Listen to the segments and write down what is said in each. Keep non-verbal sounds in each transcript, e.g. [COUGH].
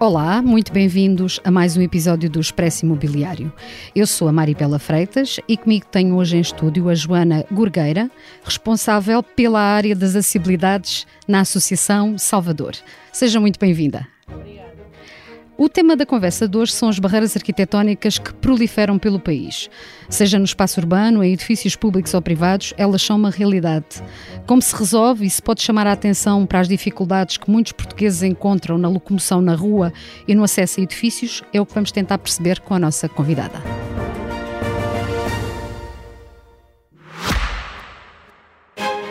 Olá, muito bem-vindos a mais um episódio do Expresso Imobiliário. Eu sou a Maribela Freitas e comigo tenho hoje em estúdio a Joana Gurgueira, responsável pela área das acessibilidades na Associação Salvador. Seja muito bem-vinda. O tema da conversa de hoje são as barreiras arquitetónicas que proliferam pelo país. Seja no espaço urbano, em edifícios públicos ou privados, elas são uma realidade. Como se resolve e se pode chamar a atenção para as dificuldades que muitos portugueses encontram na locomoção na rua e no acesso a edifícios, é o que vamos tentar perceber com a nossa convidada.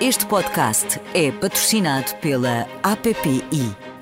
Este podcast é patrocinado pela APPI,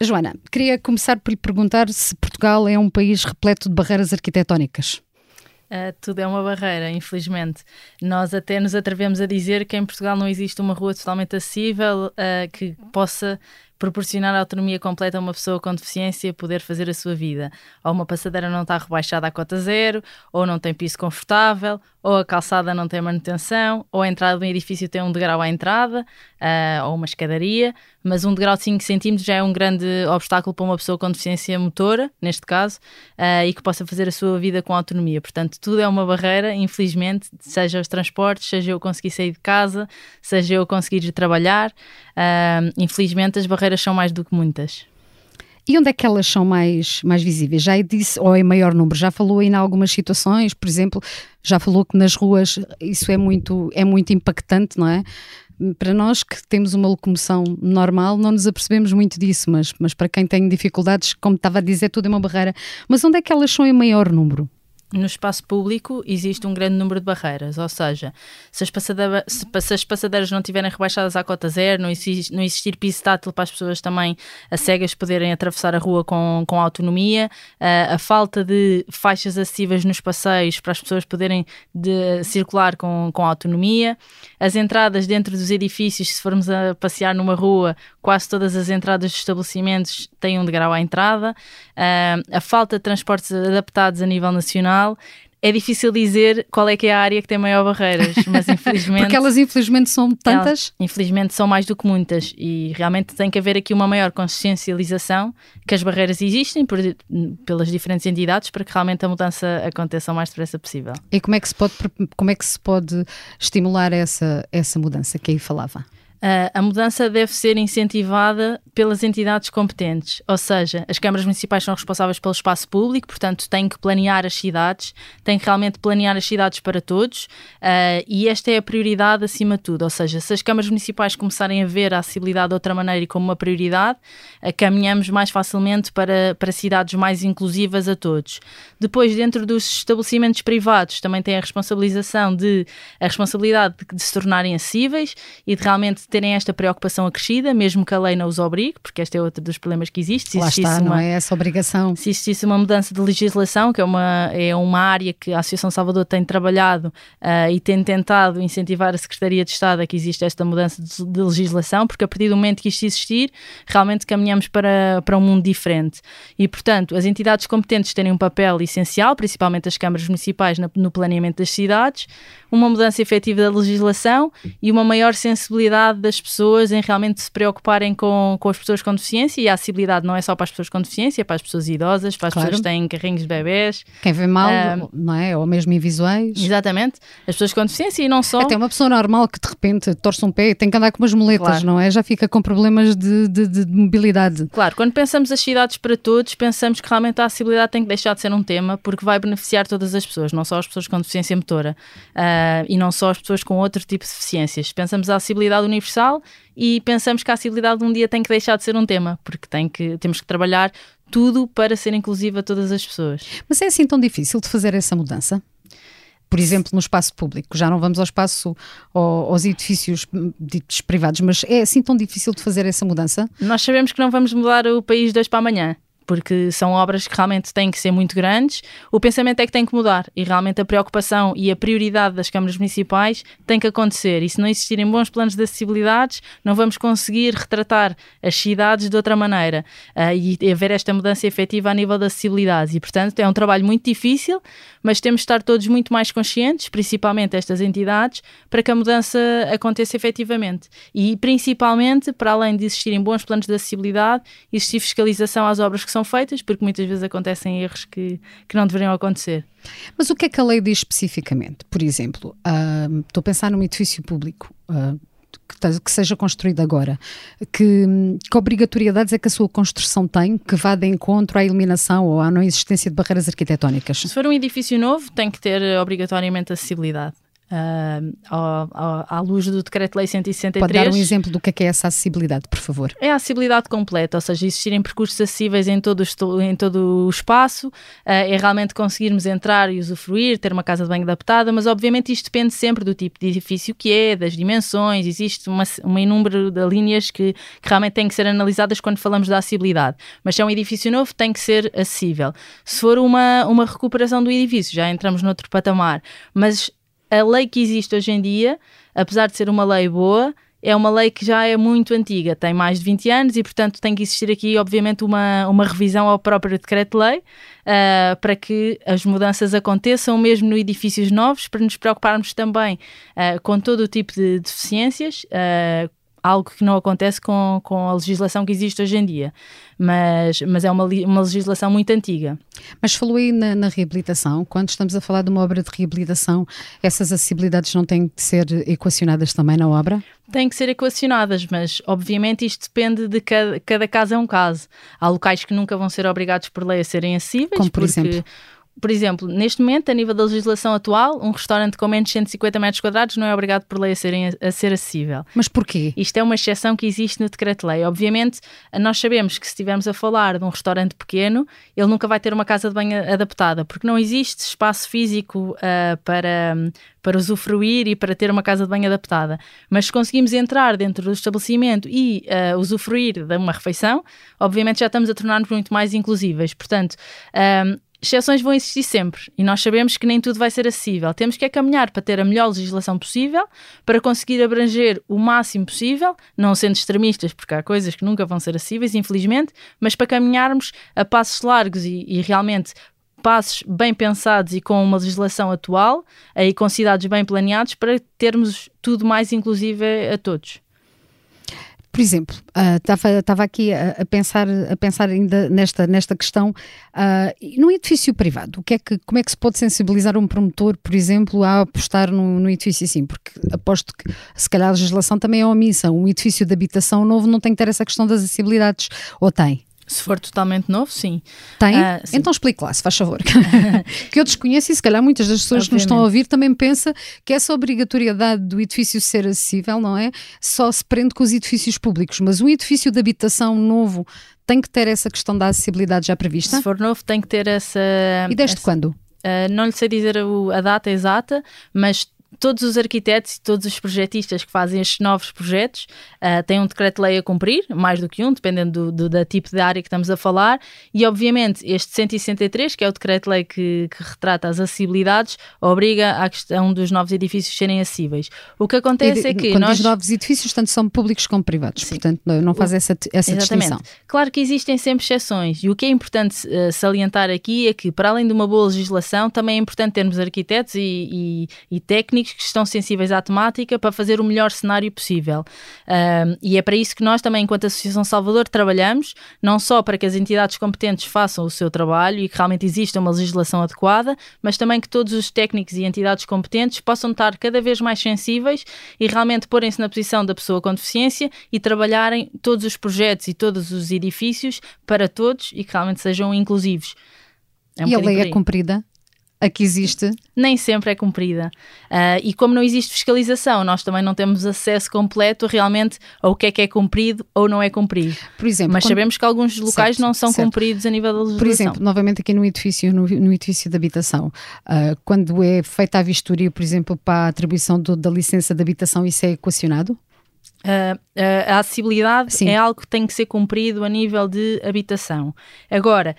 Joana, queria começar por lhe perguntar se Portugal é um país repleto de barreiras arquitetónicas. Uh, tudo é uma barreira, infelizmente. Nós até nos atrevemos a dizer que em Portugal não existe uma rua totalmente acessível uh, que possa proporcionar autonomia completa a uma pessoa com deficiência poder fazer a sua vida. Ou uma passadeira não está rebaixada à cota zero, ou não tem piso confortável, ou a calçada não tem manutenção, ou a entrada do edifício tem um degrau à entrada, uh, ou uma escadaria, mas um degrau de 5 cm já é um grande obstáculo para uma pessoa com deficiência motora, neste caso, uh, e que possa fazer a sua vida com autonomia. Portanto, tudo é uma barreira, infelizmente, seja os transportes, seja eu conseguir sair de casa, seja eu conseguir ir trabalhar. Uh, infelizmente, as barreiras são mais do que muitas. E onde é que elas são mais, mais visíveis? Já disse, ou em maior número, já falou aí em algumas situações, por exemplo, já falou que nas ruas isso é muito, é muito impactante, não é? Para nós que temos uma locomoção normal, não nos apercebemos muito disso, mas, mas para quem tem dificuldades, como estava a dizer, tudo é uma barreira. Mas onde é que elas são em maior número? No espaço público existe um grande número de barreiras, ou seja, se as, passadeiras, se, se as passadeiras não estiverem rebaixadas à cota zero, não, existe, não existir piso tátil para as pessoas também a cegas poderem atravessar a rua com, com autonomia, a, a falta de faixas acessíveis nos passeios para as pessoas poderem de, circular com, com autonomia, as entradas dentro dos edifícios, se formos a passear numa rua, quase todas as entradas dos estabelecimentos têm um degrau à entrada, a falta de transportes adaptados a nível nacional é difícil dizer qual é que é a área que tem maior barreiras, mas [LAUGHS] infelizmente... Porque elas infelizmente são tantas? Elas, infelizmente são mais do que muitas e realmente tem que haver aqui uma maior consciencialização que as barreiras existem por, pelas diferentes entidades para que realmente a mudança aconteça o mais depressa possível. E como é que se pode, como é que se pode estimular essa, essa mudança que aí falava? Uh, a mudança deve ser incentivada pelas entidades competentes, ou seja, as câmaras municipais são responsáveis pelo espaço público, portanto, têm que planear as cidades, têm que realmente planear as cidades para todos, uh, e esta é a prioridade acima de tudo. Ou seja, se as câmaras municipais começarem a ver a acessibilidade de outra maneira e como uma prioridade, uh, caminhamos mais facilmente para, para cidades mais inclusivas a todos. Depois, dentro dos estabelecimentos privados, também tem a responsabilização de a responsabilidade de, de se tornarem acessíveis e de realmente terem esta preocupação acrescida, mesmo que a lei não os obrigue, porque este é outro dos problemas que existe. Se Lá está, uma, não é essa obrigação. Se existisse uma mudança de legislação, que é uma, é uma área que a Associação Salvador tem trabalhado uh, e tem tentado incentivar a Secretaria de Estado a que existe esta mudança de, de, legislação, porque a partir do momento que isto existir, realmente caminhamos para, para um mundo diferente. E, portanto, as entidades competentes têm um papel essencial, principalmente as câmaras municipais, no, no planeamento das cidades, uma mudança efetiva da legislação e uma maior sensibilidade das pessoas em realmente se preocuparem com, com as pessoas com deficiência e a acessibilidade não é só para as pessoas com deficiência, é para as pessoas idosas, para as claro. pessoas que têm carrinhos de bebés. Quem vê mal, um, não é? Ou mesmo invisuais. Exatamente. As pessoas com deficiência e não só. Até uma pessoa normal que de repente torce um pé e tem que andar com umas moletas, claro. não é? Já fica com problemas de, de, de, mobilidade. Claro, quando pensamos as cidades para todos, pensamos que realmente a acessibilidade tem que deixar de ser um tema porque vai beneficiar todas as pessoas, não só as pessoas com deficiência motora. Uh, e não só as pessoas com outro tipo de deficiências. Pensamos a acessibilidade universal e pensamos que a acessibilidade um dia tem que deixar de ser um tema, porque tem que, temos que trabalhar tudo para ser inclusiva a todas as pessoas. Mas é assim tão difícil de fazer essa mudança? por exemplo, no espaço público. Já não vamos ao espaço, ao, aos edifícios ditos privados, mas é assim tão difícil de fazer essa mudança? Nós sabemos que não vamos mudar o país de hoje para amanhã porque são obras que realmente têm que ser muito grandes. O pensamento é que tem que mudar e realmente a preocupação e a prioridade das câmaras municipais tem que acontecer. E se não existirem bons planos de acessibilidade, não vamos conseguir retratar as cidades de outra maneira uh, e haver esta mudança efetiva a nível da acessibilidade. E, portanto, é um trabalho muito difícil, mas temos de estar todos muito mais conscientes, principalmente estas entidades, para que a mudança aconteça efetivamente. E, principalmente, para além de existirem bons planos de acessibilidade, existir fiscalização às obras que são feitas, porque muitas vezes acontecem erros que, que não deveriam acontecer. Mas o que é que a lei diz especificamente? Por exemplo, uh, estou a pensar num edifício público. Uh, que, que, seja construído agora, que, que, obrigatoriedades é que a sua construção tem que vá de encontro à eliminação ou à não existência de barreiras arquitetónicas? Se for um edifício novo, tem que ter obrigatoriamente acessibilidade uh, à, à, luz do Decreto-Lei 163. Pode dar um exemplo do que é, que é essa acessibilidade, por favor? É a acessibilidade completa, ou seja, existirem percursos acessíveis em todo o, em todo o espaço, uh, é realmente conseguirmos entrar e usufruir, ter uma casa de banho adaptada, mas obviamente isto depende sempre do tipo de edifício que é, das dimensões, existe uma, uma inúmero de linhas que, que realmente têm que ser analisadas quando falamos da acessibilidade. Mas se é um edifício novo, tem que ser acessível. Se for uma, uma recuperação do edifício, já entramos noutro patamar, mas a lei que existe hoje em dia, apesar de ser uma lei boa, é uma lei que já é muito antiga, tem mais de 20 anos e, portanto, tem que existir aqui, obviamente, uma, uma revisão ao próprio decreto-lei uh, para que as mudanças aconteçam mesmo no edifícios novos, para nos preocuparmos também uh, com todo o tipo de deficiências, uh, algo que não acontece com, com a legislação que existe hoje em dia. Mas, mas é uma, uma legislação muito antiga. Mas falou aí na, na, reabilitação, quando estamos a falar de uma obra de reabilitação, essas acessibilidades não têm de ser equacionadas também na obra? Têm que ser equacionadas, mas obviamente isto depende de cada, cada caso é um caso. Há locais que nunca vão ser obrigados por lei a serem acessíveis, Como por porque... exemplo? Por exemplo, neste momento, a nível da legislação atual, um restaurante com menos de 150 metros quadrados não é obrigado por lei a, serem, a ser acessível. Mas porquê? Isto é uma exceção que existe no decreto-lei. Obviamente, nós sabemos que se estivermos a falar de um restaurante pequeno, ele nunca vai ter uma casa de banho adaptada, porque não existe espaço físico uh, para, para usufruir e para ter uma casa de banho adaptada. Mas se conseguimos entrar dentro do estabelecimento e uh, usufruir de uma refeição, obviamente já estamos a tornar-nos muito mais inclusíveis. Portanto, uh, exceções vão existir sempre e nós sabemos que nem tudo vai ser acessível. Temos que é caminhar para ter a melhor legislação possível, para conseguir abranger o máximo possível, não sendo extremistas, porque há coisas que nunca vão ser acessíveis, infelizmente, mas para caminharmos a passos largos e, e realmente passos bem pensados e com uma legislação atual e com cidades bem planeados para termos tudo mais inclusivo a todos. Por exemplo, estava uh, aqui a, a, pensar, a pensar ainda nesta, nesta questão, uh, num edifício privado, o que é que, como é que se pode sensibilizar um promotor, por exemplo, a apostar num, num edifício assim? Porque aposto que se calhar a legislação também é omissa. Um edifício de habitação novo não tem que ter essa questão das acessibilidades, ou tem? Se for totalmente novo, sim. Tem? Uh, sim. Então explique lá, se faz favor. [LAUGHS] que eu desconheço e se calhar muitas das pessoas Obviamente. que nos estão a ouvir também pensam que essa obrigatoriedade do edifício ser acessível, não é? Só se prende com os edifícios públicos, mas um edifício de habitação novo tem que ter essa questão da acessibilidade já prevista? Se for novo, tem que ter essa. E desde essa, quando? Uh, não lhe sei dizer a data exata, mas todos os arquitetos e todos os projetistas que fazem estes novos projetos uh, têm um decreto-lei a cumprir, mais do que um, dependendo do, do, do, tipo de área que estamos a falar, e obviamente este 163, que é o decreto-lei que, que, retrata as acessibilidades, obriga a questão dos novos edifícios serem acessíveis. O que acontece e, é que quando nós... Diz novos edifícios, tanto são públicos como privados, Sim. portanto não faz essa, essa distinção. Claro que existem sempre exceções, e o que é importante uh, salientar aqui é que, para além de uma boa legislação, também é importante termos arquitetos e, e, e técnicos técnicos que estão sensíveis à temática para fazer o melhor cenário possível. Um, e é para isso que nós também, enquanto Associação Salvador, trabalhamos, não só para que as entidades competentes façam o seu trabalho e que realmente exista uma legislação adequada, mas também que todos os técnicos e entidades competentes possam estar cada vez mais sensíveis e realmente porem-se na posição da pessoa com deficiência e trabalharem todos os projetos e todos os edifícios para todos e que realmente sejam inclusivos. É um e a lei é cumprida? A que existe? Nem sempre é cumprida. Uh, e como não existe fiscalização, nós também não temos acesso completo realmente ao que é que é cumprido ou não é cumprido. Por exemplo, Mas quando... sabemos que alguns locais certo, não são certo. cumpridos a nível da legislação. Por exemplo, novamente aqui no edifício, no, no edifício de habitação, uh, quando é feita a vistoria, por exemplo, para a atribuição do, da licença de habitação, isso é equacionado? Uh, uh, a acessibilidade Sim. é algo que tem que ser cumprido a nível de habitação. Agora,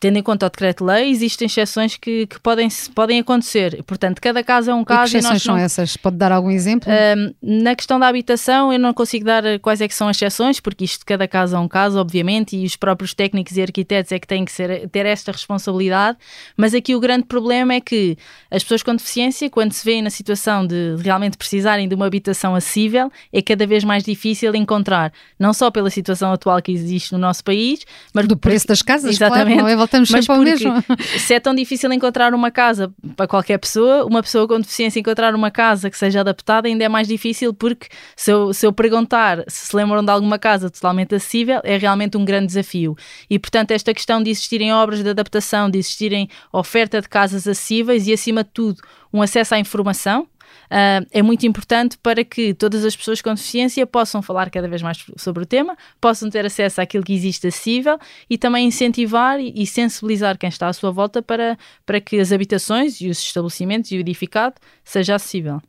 tendo em conta o decreto-lei, existem exceções que, que, podem, podem acontecer. Portanto, cada caso é um caso. E que exceções são essas? Pode dar algum exemplo? Um, na questão da habitação, eu não consigo dar quais é que são as exceções, porque isto, cada caso é um caso, obviamente, e os próprios técnicos e arquitetos é que têm que ser, ter esta responsabilidade. Mas aqui o grande problema é que as pessoas com deficiência, quando se veem na situação de realmente precisarem de uma habitação acessível, é cada vez mais difícil encontrar, não só pela situação atual que existe no nosso país, mas do preço das casas, exatamente, claro, não é? Voltamos Mas sempre ao mesmo. Se é tão difícil encontrar uma casa para qualquer pessoa, uma pessoa com deficiência encontrar uma casa que seja adaptada ainda é mais difícil porque se eu, se eu perguntar se se lembram de alguma casa totalmente acessível, é realmente um grande desafio. E portanto, esta questão de existirem obras de adaptação, de existirem oferta de casas acessíveis e acima de tudo um acesso à informação uh, é muito importante para que todas as pessoas com deficiência possam falar cada vez mais sobre o tema, possam ter acesso àquilo que existe acessível e também incentivar e sensibilizar quem está à sua volta para, para que as habitações e os estabelecimentos e o edificado seja acessível.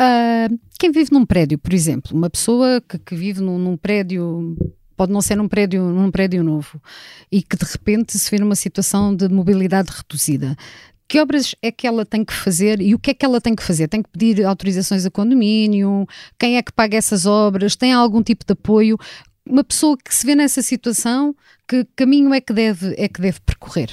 Uh, quem vive num prédio, por exemplo, uma pessoa que, que vive num, num, prédio, pode não ser num prédio, num prédio novo, e que de repente se vê numa situação de mobilidade reduzida, que obras é que ela tem que fazer e o que é que ela tem que fazer? Tem que pedir autorizações a condomínio? Quem é que paga essas obras? Tem algum tipo de apoio? Uma pessoa que se vê nessa situação, que caminho é que deve, é que deve percorrer?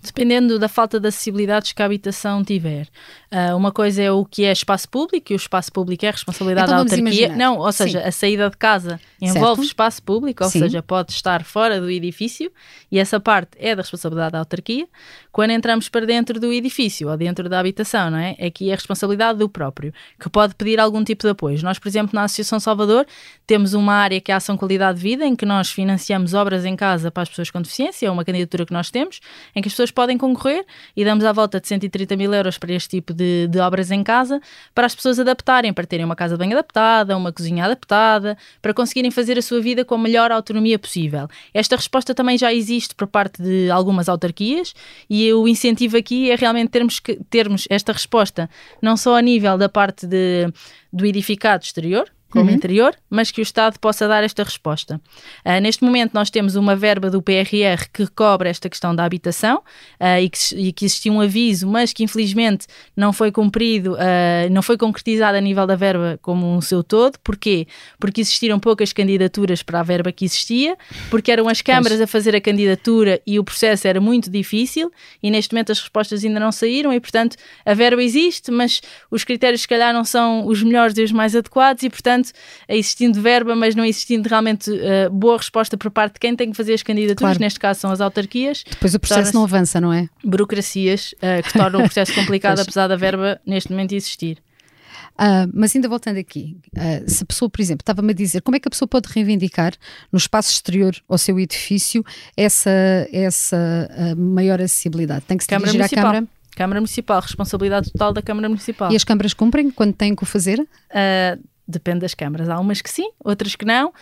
Dependendo da falta de acessibilidade que a habitação tiver. Uh, uma coisa é o que é espaço público, e o espaço público é responsabilidade então, da autarquia. Imaginar. Não, ou seja, Sim. a saída de casa envolve certo. espaço público, ou Sim. seja, pode estar fora do edifício, e essa parte é da responsabilidade da autarquia. Quando entramos para dentro do edifício ou dentro da habitação, não é? Aqui é a responsabilidade do próprio, que pode pedir algum tipo de apoio. Nós, por exemplo, na Associação Salvador, temos uma área que é a Ação Qualidade de Vida, em que nós financiamos obras em casa para as pessoas com deficiência, é uma candidatura que nós temos, em que as pessoas podem concorrer e damos à volta de 130 mil euros para este tipo de, de obras em casa, para as pessoas adaptarem, para terem uma casa bem adaptada, uma cozinha adaptada, para conseguirem fazer a sua vida com a melhor autonomia possível. Esta resposta também já existe por parte de algumas autarquias e o incentivo aqui é realmente termos, que, termos esta resposta não só a nível da parte de, do edificado exterior, como uhum. interior, mas que o Estado possa dar esta resposta. Uh, neste momento, nós temos uma verba do PRR que cobre esta questão da habitação uh, e, que, e, que, existia um aviso, mas que infelizmente não foi cumprido, uh, não foi concretizado a nível da verba como um seu todo. Porquê? Porque existiram poucas candidaturas para a verba que existia, porque eram as câmaras a fazer a candidatura e o processo era muito difícil e neste momento as respostas ainda não saíram e, portanto, a verba existe, mas os critérios se calhar não são os melhores e os mais adequados e, portanto, portanto, existindo verba, mas não existindo realmente uh, boa resposta por parte de quem tem que fazer as candidaturas, claro. neste caso são as autarquias. Depois o processo não avança, não é? Burocracias uh, que tornam o processo [LAUGHS] complicado, apesar da verba neste momento existir. Uh, mas ainda voltando aqui, uh, se a pessoa, por exemplo, estava-me a dizer como é que a pessoa pode reivindicar no espaço exterior ao seu edifício essa, essa uh, maior acessibilidade? Tem que se Câmara dirigir Municipal. à Câmara? Câmara Municipal, responsabilidade total da Câmara Municipal. E as câmaras cumprem quando têm que o fazer? Uh, Depende das câmaras. Há umas que sim, outras que não, uh,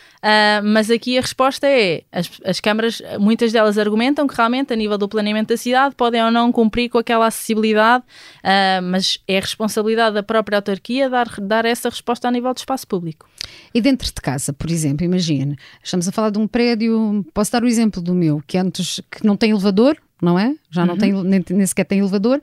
mas aqui a resposta é: as, as câmaras, muitas delas argumentam que realmente, a nível do planeamento da cidade, podem ou não cumprir com aquela acessibilidade, uh, mas é responsabilidade da própria autarquia dar, dar essa resposta a nível do espaço público. E dentro de casa, por exemplo, imagine, estamos a falar de um prédio, posso dar o exemplo do meu, que antes que não tem elevador, não é? Já não uhum. tem, nem, nem sequer tem elevador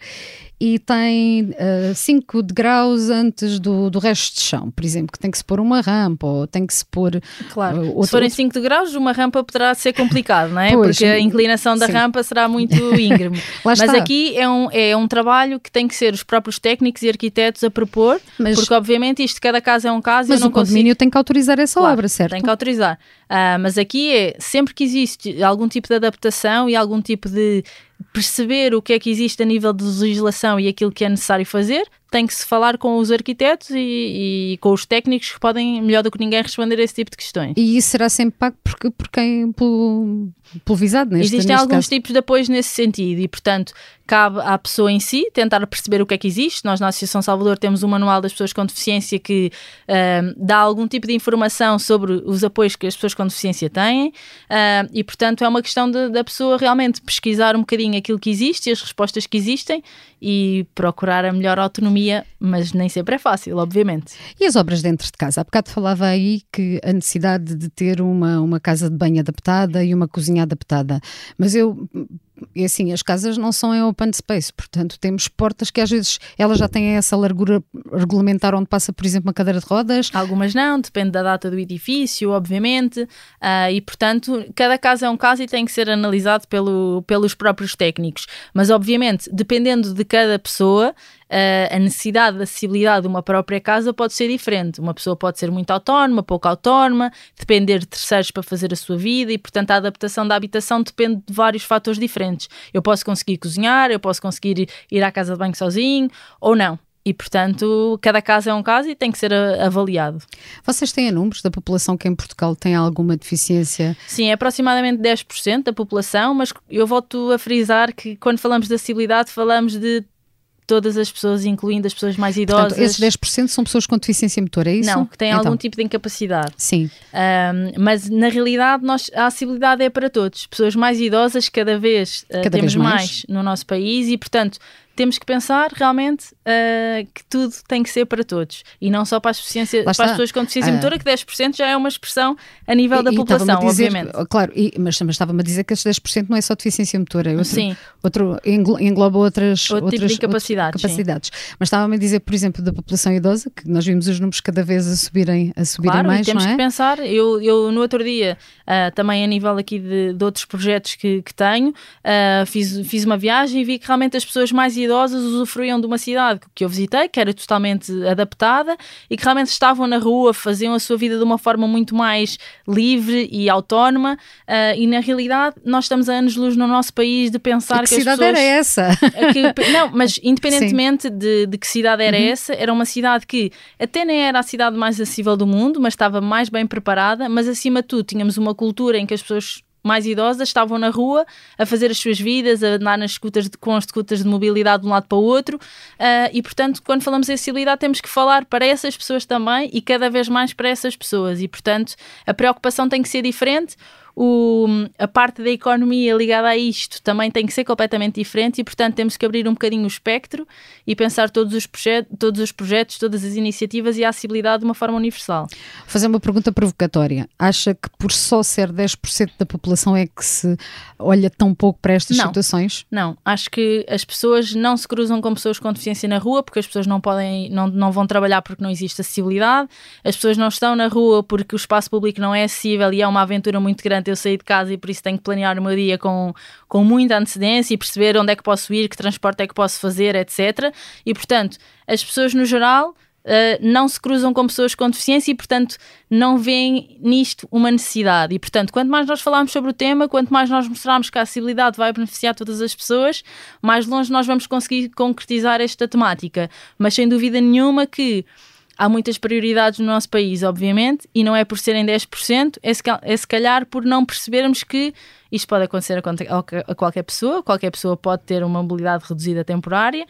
e tem 5 uh, degraus antes do, do resto de chão, por exemplo, que tem que se pôr uma rampa ou tem que se pôr. Claro, uh, outro, se forem 5 degraus, uma rampa poderá ser complicado, não é? Pois, Porque a inclinação da sim. rampa será muito íngreme. [LAUGHS] Mas aqui é um, é um trabalho que tem que ser os próprios técnicos e arquitetos a propor, mas, porque obviamente isto, cada caso é um caso. Mas o condomínio tem que autorizar essa claro, obra, certo? Tem que autorizar. Uh, mas aqui é sempre que existe algum tipo de adaptação e algum tipo de perceber o que é que existe a nível de legislação e aquilo que é necessário fazer, tem que se falar com os arquitetos e, e, com os técnicos que podem, melhor do que ninguém, responder a esse tipo de questões. E isso será sempre pago por, por quem, pelo, pelo visado, neste Existem neste alguns caso. tipos de apoios nesse sentido e, portanto, cabe à pessoa em si tentar perceber o que é que existe. Nós, na Associação Salvador, temos um manual das pessoas com deficiência que uh, dá algum tipo de informação sobre os apoios que as pessoas com deficiência têm uh, e, portanto, é uma questão de, da pessoa realmente pesquisar um bocadinho aquilo que existe e as respostas que existem e procurar a melhor autonomia, mas nem sempre é fácil, obviamente. E as obras dentro de casa? Há bocado falava aí que a necessidade de ter uma, uma casa de banho adaptada e uma cozinha adaptada, mas eu e assim, as casas não são em open space, portanto temos portas que às vezes elas já têm essa largura regulamentar onde passa, por exemplo, uma cadeira de rodas. Algumas não, depende da data do edifício, obviamente, uh, e portanto cada caso é um caso e tem que ser analisado pelo, pelos próprios técnicos. Mas obviamente, dependendo de cada pessoa, uh, a necessidade de acessibilidade de uma própria casa pode ser diferente. Uma pessoa pode ser muito autónoma, pouco autónoma, depender de terceiros para fazer a sua vida e, portanto, a adaptação da habitação depende de vários fatores diferentes. Eu posso conseguir cozinhar, eu posso conseguir ir à casa de banho sozinho ou não. E, portanto, cada caso é um caso e tem que ser avaliado. Vocês têm números da população que em Portugal tem alguma deficiência? Sim, é aproximadamente 10% da população, mas eu volto a frisar que quando falamos de acessibilidade falamos de todas as pessoas, incluindo as pessoas mais idosas. Portanto, esses 10% são pessoas com deficiência motora, é isso? Não, que têm então. algum tipo de incapacidade. Sim. Um, mas na realidade nós, a acessibilidade é para todos. Pessoas mais idosas cada vez uh, cada temos vez mais. mais no nosso país e, portanto, temos que pensar realmente uh, que tudo tem que ser para todos e não só para as, para as pessoas com deficiência uh, motora, que 10% já é uma expressão a nível e, da população, dizer, obviamente. Claro, e, mas, mas estava-me a dizer que esses 10% não é só deficiência motora, é outro, Sim. outro engloba outras, outro outras tipo de capacidades. capacidades. Mas estava-me a dizer, por exemplo, da população idosa, que nós vimos os números cada vez a subirem, a subirem claro, mais. E temos é? que pensar, eu, eu no outro dia, uh, também a nível aqui de, de outros projetos que, que tenho, fiz, fiz uma viagem e vi que realmente as pessoas mais idosas usufruem de uma cidade que eu visitei, que era totalmente adaptada e que realmente estavam na rua, faziam a sua vida de uma forma muito mais livre e autónoma. Uh, e na realidade, nós estamos a anos-luz no nosso país de pensar que, que cidade pessoas... era essa? Que, [LAUGHS] não, mas independentemente de, de, que cidade era uhum. essa, era uma cidade que até nem era a cidade mais acessível do mundo, mas estava mais bem preparada, mas acima de tudo tínhamos uma cultura em que as pessoas mais idosas estavam na rua a fazer as suas vidas, a andar nas scooters de, com as scooters de mobilidade de um lado para o outro. Uh, e portanto quando falamos de acessibilidade temos que falar para essas pessoas também e cada vez mais para essas pessoas. E portanto a preocupação tem que ser diferente o, a parte da economia ligada a isto também tem que ser completamente diferente e, portanto, temos que abrir um bocadinho o espectro e pensar todos os, todos os projetos, todas as iniciativas e a acessibilidade de uma forma universal. Fazer uma pergunta provocatória. Acha que por só ser 10% da população é que se olha tão pouco para estas não, situações? Não, acho que as pessoas não se cruzam com pessoas com deficiência na rua porque as pessoas não podem, não, não vão trabalhar porque não existe acessibilidade, as pessoas não estão na rua porque o espaço público não é acessível e é uma aventura muito grande eu sair de casa e por isso tenho que planear o meu dia com, com muita antecedência e perceber onde é que posso ir, que transporte é que posso fazer, etc. E portanto, as pessoas no geral. Uh, não se cruzam com pessoas com deficiência e, portanto, não veem nisto uma necessidade. E, portanto, quanto mais nós falarmos sobre o tema, quanto mais nós mostrarmos que a acessibilidade vai beneficiar todas as pessoas, mais longe nós vamos conseguir concretizar esta temática. Mas, sem dúvida nenhuma, que há muitas prioridades no nosso país, obviamente, e não é por serem 10%, é se, é se calhar por não percebermos que isto pode acontecer a, qualquer pessoa, qualquer pessoa pode ter uma mobilidade reduzida temporária.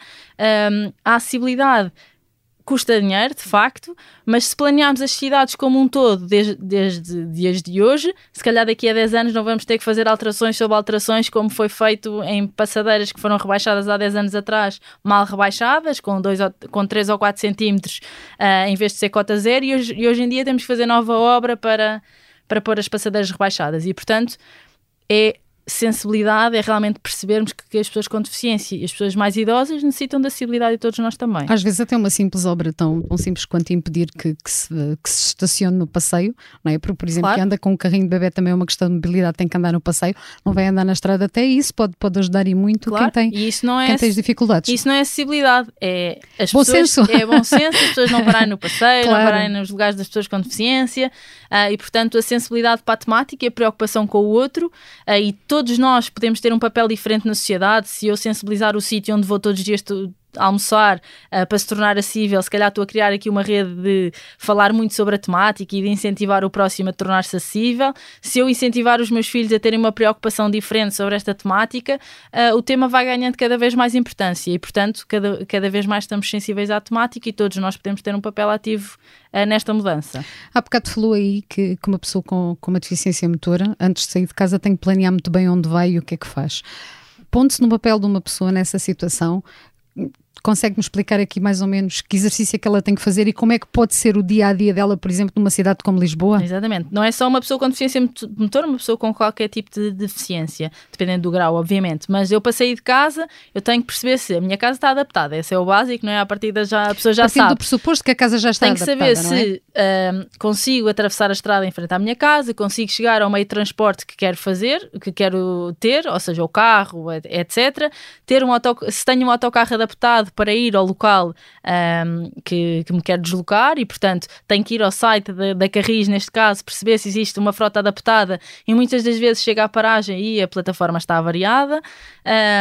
Um, a acessibilidade custa dinheiro, de facto, mas se planearmos as cidades como um todo desde, desde dias de hoje, se calhar daqui a 10 anos não vamos ter que fazer alterações sobre alterações, como foi feito em passadeiras que foram rebaixadas há 10 anos atrás, mal rebaixadas, com, dois, com 3 ou 4 centímetros, uh, em vez de ser cota zero, e hoje, e hoje em dia temos que fazer nova obra para, para pôr as passadeiras rebaixadas. E, portanto, é sensibilidade é realmente percebermos que, que, as pessoas com deficiência e as pessoas mais idosas necessitam da acessibilidade e todos nós também. Às vezes até uma simples obra tão, tão simples quanto impedir que, que, se, que se estacione no passeio, não é? Porque, por exemplo, claro. que anda com um carrinho de bebê também é uma questão de mobilidade, tem que andar no passeio, não vai andar na estrada, até isso pode, pode ajudar e muito claro. quem tem, e isso não é quem tem dificuldades. Isso não é acessibilidade, é as bom pessoas, senso. é bom senso, as pessoas não pararem no passeio, [LAUGHS] claro. não pararem nos lugares das pessoas com deficiência uh, e, portanto, a sensibilidade para a temática e a preocupação com o outro uh, e todos nós podemos ter um papel diferente na sociedade. Se eu sensibilizar o sítio onde vou todos os dias almoçar uh, para se tornar acessível, se calhar estou a criar aqui uma rede de falar muito sobre a temática e de incentivar o próximo a tornar-se acessível. Se eu incentivar os meus filhos a terem uma preocupação diferente sobre esta temática, uh, o tema vai ganhando cada vez mais importância e, portanto, cada, cada vez mais estamos sensíveis à temática e todos nós podemos ter um papel ativo uh, nesta mudança. Há bocado falou aí que, que uma pessoa com, com uma deficiência motora, antes de sair de casa, tem que planear muito bem onde vai e o que é que faz. Ponte-se no papel de uma pessoa nessa situação, consegue-me explicar aqui mais ou menos que exercício é que ela tem que fazer e como é que pode ser o dia a dia dela, por exemplo, numa cidade como Lisboa? Exatamente. Não é só uma pessoa com deficiência motor, uma pessoa com qualquer tipo de deficiência, dependendo do grau, obviamente. Mas eu para sair de casa, eu tenho que perceber se a minha casa está adaptada. Esse é o básico, não é? A partir da já a pessoa já Partindo sabe. do pressuposto que a casa já está tenho adaptada. Tenho que saber se é? uh, consigo atravessar a estrada em frente à minha casa, consigo chegar ao meio de transporte que quero fazer, que quero ter, ou seja, o carro, etc. Ter um auto, se tenho um autocarro adaptado para ir ao local um, que, que, me quer deslocar e, portanto, tenho que ir ao site da, da Carris, neste caso, perceber se existe uma frota adaptada e muitas das vezes chega à paragem e a plataforma está variada.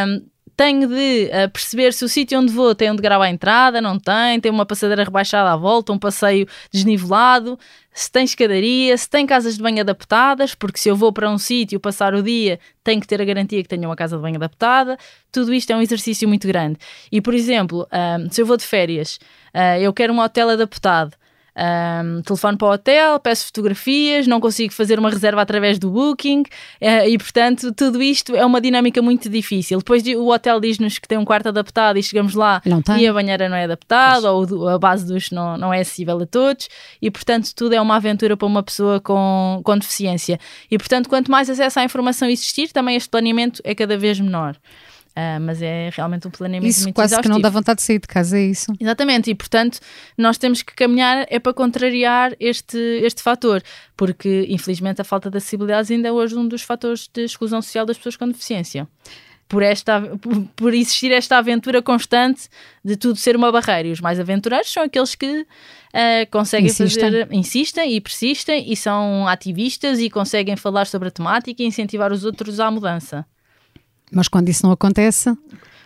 Um, tenho de uh, perceber se o sítio onde vou tem um degrau à entrada, não tem, tem uma passadeira rebaixada à volta, um passeio desnivelado, se tem escadaria, se tem casas de banho adaptadas, porque se eu vou para um sítio passar o dia, tenho que ter a garantia que tenho uma casa de banho adaptada. Tudo isto é um exercício muito grande. E, por exemplo, uh, se eu vou de férias, uh, eu quero um hotel adaptado. Um, telefono para o hotel, peço fotografias, não consigo fazer uma reserva através do Booking uh, e, portanto, tudo isto é uma dinâmica muito difícil. Depois o hotel diz-nos que tem um quarto adaptado e chegamos lá e a banheira não é adaptada ou a base dos não, não é acessível a todos e, portanto, tudo é uma aventura para uma pessoa com, com deficiência. E, portanto, quanto mais acesso à informação existir, também este planeamento é cada vez menor. Uh, mas é realmente um planeamento isso muito quase exaustivo. que não dá vontade de sair de casa, é isso? Exatamente, e portanto nós temos que caminhar é para contrariar este, este fator, porque infelizmente a falta de acessibilidade ainda é hoje um dos fatores de exclusão social das pessoas com deficiência. Por, esta, por existir esta aventura constante de tudo ser uma barreira. E os mais aventureiros são aqueles que uh, conseguem insistem. fazer, insistem e persistem e são ativistas e conseguem falar sobre a temática e incentivar os outros à mudança. Mas quando isso não acontece.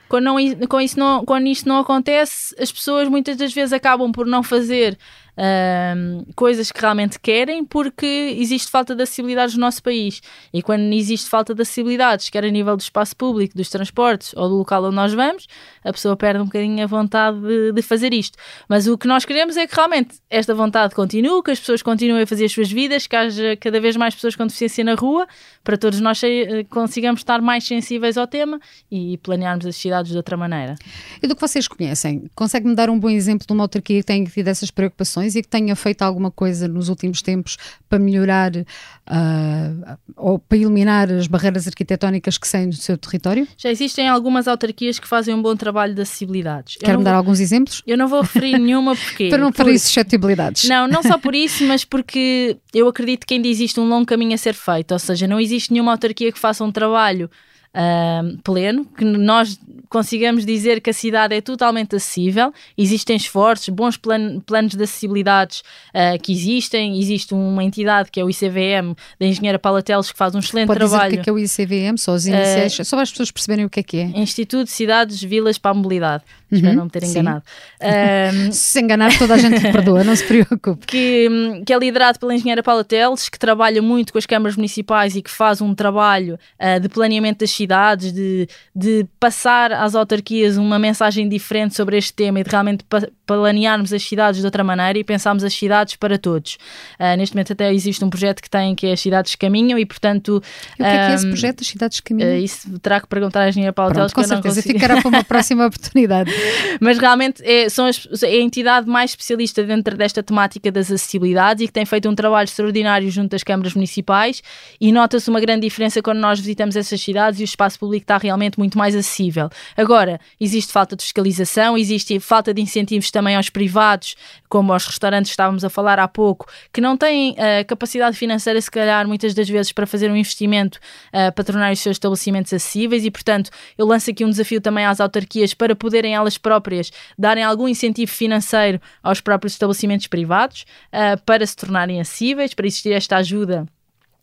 Quando, não, quando, isso não, quando isto não acontece, as pessoas muitas das vezes acabam por não fazer uh, coisas que realmente querem porque existe falta de acessibilidades no nosso país. E quando existe falta de acessibilidades, quer a nível do espaço público, dos transportes ou do local onde nós vamos, a pessoa perde um bocadinho a vontade de, de fazer isto. Mas o que nós queremos é que realmente esta vontade continue, que as pessoas continuem a fazer as suas vidas, que haja cada vez mais pessoas com deficiência na rua, para todos nós eh, consigamos estar mais sensíveis ao tema e planearmos as cidades de outra maneira. E do que vocês conhecem, consegue-me dar um bom exemplo de uma autarquia que tenha tido essas preocupações e que tenha feito alguma coisa nos últimos tempos para melhorar uh, ou para eliminar as barreiras arquitetónicas que saem do seu território? Já existem algumas autarquias que fazem um bom trabalho de acessibilidades. Quer-me dar vou, alguns exemplos? Eu não vou referir nenhuma porque... [LAUGHS] para não ferir suscetibilidades. Não, não só por isso, [LAUGHS] mas porque eu acredito que ainda existe um longo caminho a ser feito, ou seja, não existe nenhuma autarquia que faça um trabalho uh, pleno, que nós consigamos dizer que a cidade é totalmente acessível, existem esforços, bons plan planos de acessibilidades uh, que existem, existe uma entidade que é o ICVM, da engenheira Paula Teles, que faz um excelente Pode trabalho. Dizer o que é, que é o ICVM, só as iniciais, uh, só para as pessoas perceberem o que é que é. Instituto de Cidades, Vilas para a Mobilidade. Uhum, Espero não me ter enganado. [LAUGHS] Um, se enganar, toda a gente te perdoa, não se preocupe. Que, que é liderado pela engenheira Paula Teles, que trabalha muito com as câmaras municipais e que faz um trabalho uh, de planeamento das cidades, de, de passar às autarquias uma mensagem diferente sobre este tema e de realmente planearmos as cidades de outra maneira e pensarmos as cidades para todos. Uh, neste momento até existe um projeto que tem que é as cidades caminham e portanto... E o que é que é esse projeto, as cidades caminham? Uh, isso terá que perguntar à engenheira Paula Teles. Com certeza, ficará para uma [LAUGHS] próxima oportunidade. Mas realmente é, são as, é a entidade mais especialista dentro desta temática das acessibilidades e que tem feito um trabalho extraordinário junto das câmaras municipais e nota-se uma grande diferença quando nós visitamos essas cidades e o espaço público está realmente muito mais acessível. Agora, existe falta de fiscalização, existe falta de incentivos também aos privados, como aos restaurantes que estávamos a falar há pouco, que não têm uh, capacidade financeira, se calhar, muitas das vezes, para fazer um investimento uh, para tornar os seus estabelecimentos acessíveis e, portanto, eu lanço aqui um desafio também às autarquias para poderem elas próprias darem algum incentivo financeiro aos próprios estabelecimentos privados uh, para se tornarem acessíveis, para existir esta ajuda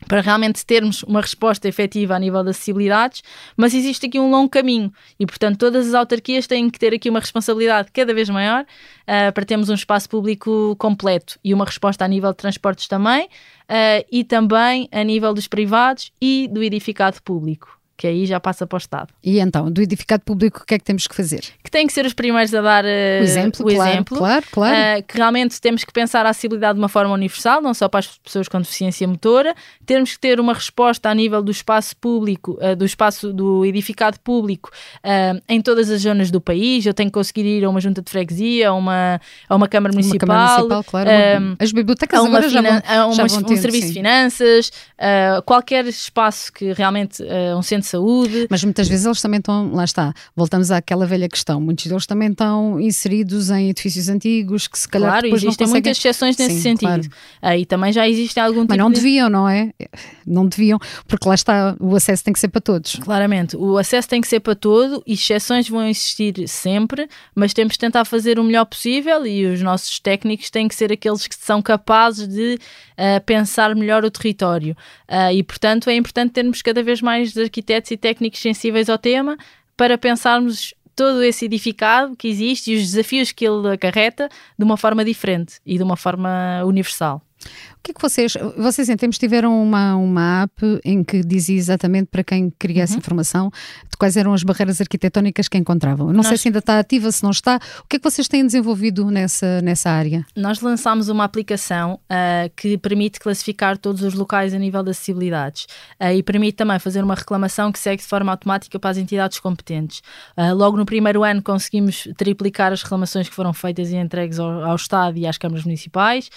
para realmente termos uma resposta efetiva a nível de acessibilidades, mas existe aqui um longo caminho e, portanto, todas as autarquias têm que ter aqui uma responsabilidade cada vez maior uh, para termos um espaço público completo e uma resposta a nível de transportes também uh, e também a nível dos privados e do edificado público que aí já passa para o Estado. E então, do edificado público, o que é que temos que fazer? Que tem que ser os primeiros a dar uh, o exemplo, o claro, exemplo claro, claro. Uh, que realmente temos que pensar a acessibilidade de uma forma universal, não só para as pessoas com deficiência motora, temos que ter uma resposta a nível do espaço público, uh, do espaço do edificado público em todas as zonas do país. Eu tenho que conseguir ir a uma junta de freguesia, a uma, a uma Câmara Municipal. Uma Câmara Municipal, claro. as bibliotecas a uma já vão, a uma, já vão um serviço sim. de finanças, qualquer espaço que realmente um centro saúde. Mas muitas vezes eles também estão, lá está, voltamos àquela velha questão, muitos deles também estão inseridos em edifícios antigos que se calhar claro, depois existem não conseguem... muitas exceções nesse Sim, sentido. Claro. Aí também já existe algum tipo Mas não de... deviam, não é? Não deviam, porque lá está, o acesso tem que ser para todos. Claramente, o acesso tem que ser para todo, exceções vão existir sempre, mas temos de tentar fazer o melhor possível e os nossos técnicos têm que ser aqueles que são capazes de uh, pensar melhor o território. Uh, e, portanto, é importante termos cada vez mais arquitetos e técnicos sensíveis ao tema para pensarmos todo esse edificado que existe e os desafios que ele acarreta de uma forma diferente e de uma forma universal. O que é que vocês, vocês em tempos tiveram uma, uma app em que dizia exatamente para quem queria essa uhum. informação de quais eram as barreiras arquitetónicas que encontravam? não nós, sei se ainda está ativa, se não está. O que é que vocês têm desenvolvido nessa, nessa área? Nós lançámos uma aplicação uh, que permite classificar todos os locais a nível de acessibilidades uh, e permite também fazer uma reclamação que segue de forma automática para as entidades competentes. Uh, logo no primeiro ano conseguimos triplicar as reclamações que foram feitas e entregues ao, ao Estado e às câmaras municipais.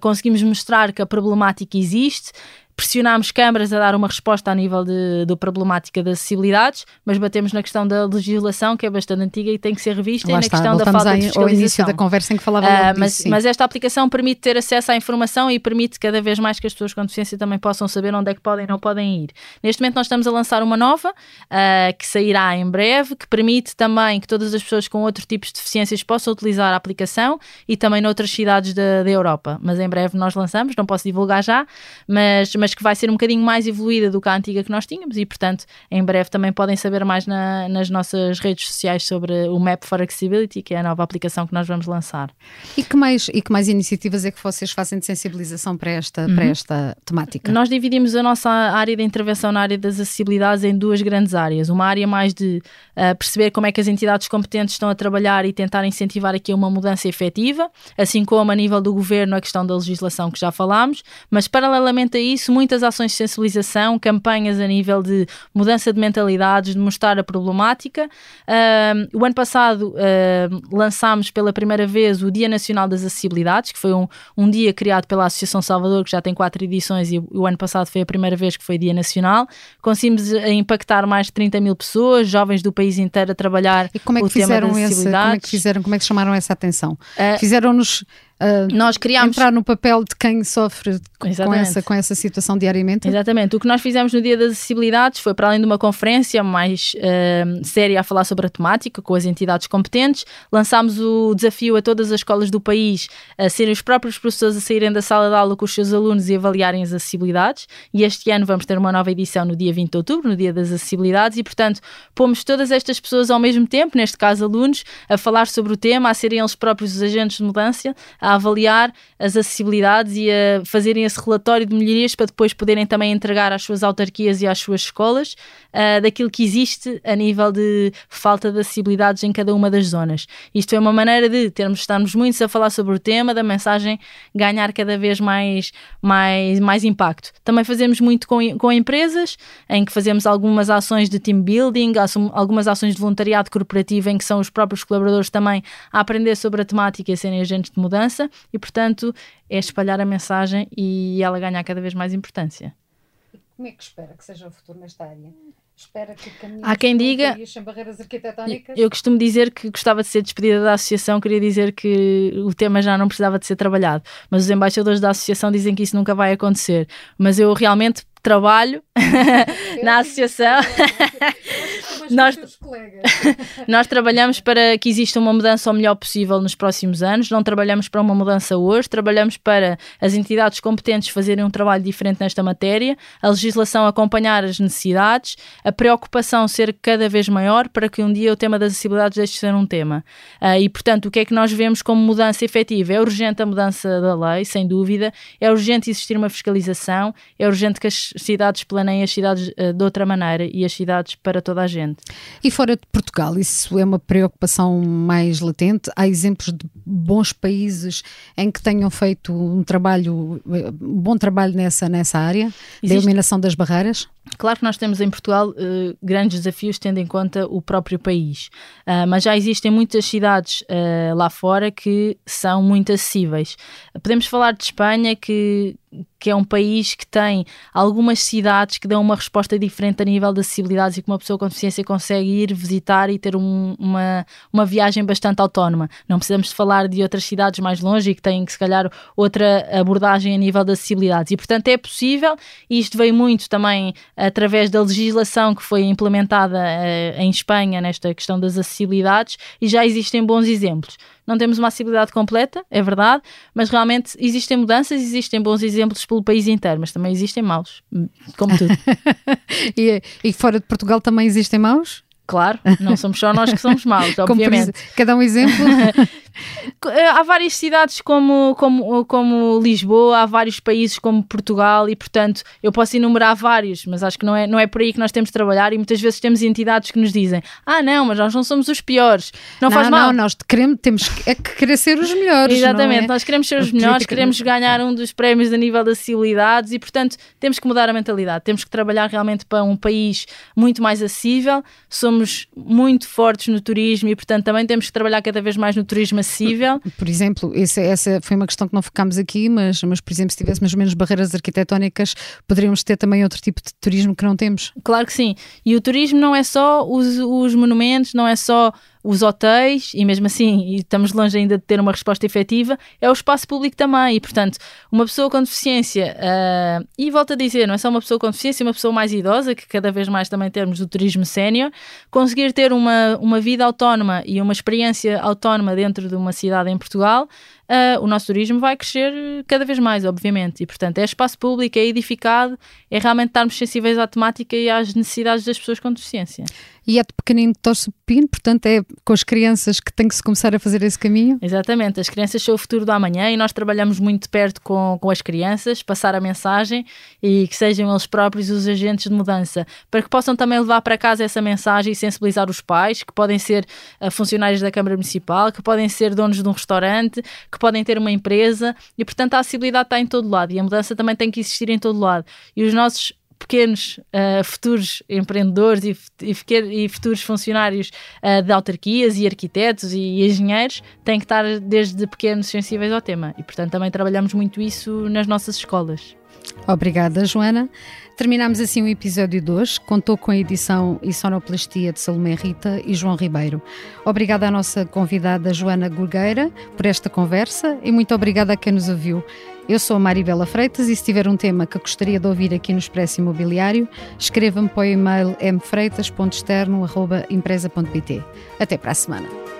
conseguimos mostrar mostrar que a problemática existe pressionámos câmaras a dar uma resposta a nível de, de problemática de acessibilidades, mas batemos na questão da legislação, que é bastante antiga e tem que ser revista, Lá e na está, questão da falta de fiscalização. ao início da conversa em que falava uh, mas, disso, mas esta aplicação permite ter acesso à informação e permite cada vez mais que as pessoas com deficiência também possam saber onde é que podem e não podem ir. Neste momento nós estamos a lançar uma nova, uh, que sairá em breve, que permite também que todas as pessoas com outros tipos de deficiências possam utilizar a aplicação e também noutras cidades da, da Europa. Mas em breve nós lançamos, não posso divulgar já, mas, mas que vai ser um bocadinho mais evoluída do que a antiga que nós tínhamos e, portanto, em breve também podem saber mais na, nas nossas redes sociais sobre o Map for Accessibility, que é a nova aplicação que nós vamos lançar. E que mais, e que mais iniciativas é que vocês fazem de sensibilização para esta, uhum. para esta temática? Nós dividimos a nossa área de intervenção na área das acessibilidades em duas grandes áreas. Uma área mais de uh, perceber como é que as entidades competentes estão a trabalhar e tentar incentivar aqui uma mudança efetiva, assim como a nível do governo a questão da legislação que já falámos, mas paralelamente a isso, muitas ações de sensibilização, campanhas a nível de mudança de mentalidades, de mostrar a problemática. Uh, o ano passado uh, lançámos pela primeira vez o Dia Nacional das Acessibilidades, que foi um, um dia criado pela Associação Salvador, que já tem quatro edições, e o ano passado foi a primeira vez que foi Dia Nacional. Conseguimos eh, impactar mais de 30 mil pessoas, jovens do país inteiro a trabalhar e como é que o fizeram tema esse, Como é que fizeram, como é que chamaram essa atenção? Uh, Fizeram-nos uh, nós criámos... entrar no papel de quem sofre com essa, com essa situação diariamente? Exatamente. O que nós fizemos no Dia das Acessibilidades foi, para além de uma conferência mais uh, séria a falar sobre a temática, com as entidades competentes, lançámos o desafio a todas as escolas do país a serem os próprios professores a saírem da sala de aula com os seus alunos e avaliarem as acessibilidades. E este ano vamos ter uma nova edição no dia 20 de outubro, no Dia das Acessibilidades, e portanto pomos todas estas pessoas ao mesmo tempo, neste caso alunos, a falar sobre o tema, a serem eles próprios os agentes de mudança, a avaliar as acessibilidades e a fazerem esse relatório de melhorias para depois poderem também entregar às suas autarquias e às suas escolas uh, daquilo que existe a nível de falta de acessibilidades em cada uma das zonas. Isto é uma maneira de termos, estarmos muitos a falar sobre o tema, da mensagem ganhar cada vez mais, mais, mais impacto. Também fazemos muito com, com empresas, em que fazemos algumas ações de team building, algumas ações de voluntariado corporativo, em que são os próprios colaboradores também a aprender sobre a temática e a serem agentes de mudança, e portanto é espalhar a mensagem e ela ganhar cada vez mais importância. Como é que espera que seja o futuro nesta área? Espera que Há quem diga. Sem barreiras arquitetónicas? Eu costumo dizer que gostava de ser despedida da associação, queria dizer que o tema já não precisava de ser trabalhado. Mas os embaixadores da associação dizem que isso nunca vai acontecer. Mas eu realmente trabalho [LAUGHS] [LAUGHS] na associação. [LAUGHS] nós, nós trabalhamos para que exista uma mudança o melhor possível nos próximos anos. Não trabalhamos para uma mudança hoje, trabalhamos para as entidades competentes fazerem um trabalho diferente nesta matéria, a legislação acompanhar as necessidades, a preocupação ser cada vez maior para que um dia o tema das acessibilidades deixe de ser um tema. Uh, e, portanto, o que é que nós vemos como mudança efetiva? É urgente a mudança da lei, sem dúvida, é urgente existir uma fiscalização, é urgente que as cidades planeiem as cidades uh, de outra maneira e as cidades para toda a gente. E fora de Portugal, isso é uma preocupação mais latente? Há exemplos de bons países em que tenham feito um trabalho, um bom trabalho nessa, nessa área, Existe... da eliminação das barreiras? Claro que nós temos em Portugal uh, grandes desafios tendo em conta o próprio país, uh, mas já existem muitas cidades uh, lá fora que são muito acessíveis. Podemos falar de Espanha, que que é um país que tem algumas cidades que dão uma resposta diferente a nível de acessibilidades e que uma pessoa com deficiência consegue ir visitar e ter um, uma, uma viagem bastante autónoma. Não precisamos de falar de outras cidades mais longe e que têm, que, se calhar, outra abordagem a nível de acessibilidades. E, portanto, é possível, e isto veio muito também através da legislação que foi implementada uh, em Espanha nesta questão das acessibilidades, e já existem bons exemplos não temos uma acessibilidade completa, é verdade, mas realmente existem mudanças, existem bons exemplos pelo país inteiro, mas também existem maus, como tudo. [LAUGHS] e, e fora de Portugal também existem maus? Claro, não somos só nós que somos maus, obviamente. Como, cada um exemplo? [LAUGHS] Eh, há várias cidades como, como, como Lisboa, há vários países como Portugal e, portanto, eu posso enumerar vários, mas acho que não é, não é por aí que nós temos de trabalhar e muitas vezes temos entidades que nos dizem ah, não, mas nós não somos os piores, não, não faz mal. Não, nós queremos, temos é que querer ser os melhores. Exatamente, é? nós queremos ser os melhores, queremos ganhar um dos prémios a nível de acessibilidades e, portanto, temos que mudar a mentalidade, temos que trabalhar realmente para um país muito mais acessível, somos muito fortes no turismo e, portanto, também temos que trabalhar cada vez mais no turismo acessível por exemplo, esse, essa foi uma questão que não focámos aqui, mas, mas, por exemplo, se tivéssemos menos barreiras arquitetónicas, poderíamos ter também outro tipo de turismo que não temos. Claro que sim. E o turismo não é só os, os monumentos, não é só os hotéis, e mesmo assim, estamos longe ainda de ter uma resposta efetiva, é o espaço público também. E, portanto, uma pessoa com deficiência, uh, e volto a dizer, não é só uma pessoa com deficiência, uma pessoa mais idosa, que cada vez mais também temos do turismo sénior, conseguir ter uma, uma vida autónoma e uma experiência autónoma dentro de uma cidade em Portugal, uh, o nosso turismo vai crescer cada vez mais, obviamente. E, portanto, é espaço público, é edificado, é realmente estarmos sensíveis à temática e às necessidades das pessoas com deficiência e é de pequenino que torce o pepino, portanto é com as crianças que tem que se começar a fazer esse caminho. Exatamente, as crianças são o futuro do amanhã e nós trabalhamos muito perto com, com as crianças, passar a mensagem e que sejam eles próprios os agentes de mudança, para que possam também levar para casa essa mensagem e sensibilizar os pais, que podem ser uh, funcionários da Câmara Municipal, que podem ser donos de um restaurante, que podem ter uma empresa e, portanto, a acessibilidade está em todo lado e a mudança também tem que existir em todo lado. E os nossos pequenos uh, futuros empreendedores e, e, e futuros funcionários uh, de autarquias e arquitetos e, e engenheiros têm que estar desde pequenos sensíveis ao tema e, portanto, também trabalhamos muito isso nas nossas escolas. Obrigada, Joana. Terminamos assim o episódio 2. Contou com a edição e sonoplastia de Salomé Rita e João Ribeiro. Obrigada à nossa convidada Joana Gurgueira por esta conversa e muito obrigada a quem nos ouviu. Eu sou a Maribela Freitas e se tiver um tema que gostaria de ouvir aqui no Expresso Imobiliário, escreva-me para o e-mail mfreitas.externo.empresa.pt. Até para a semana.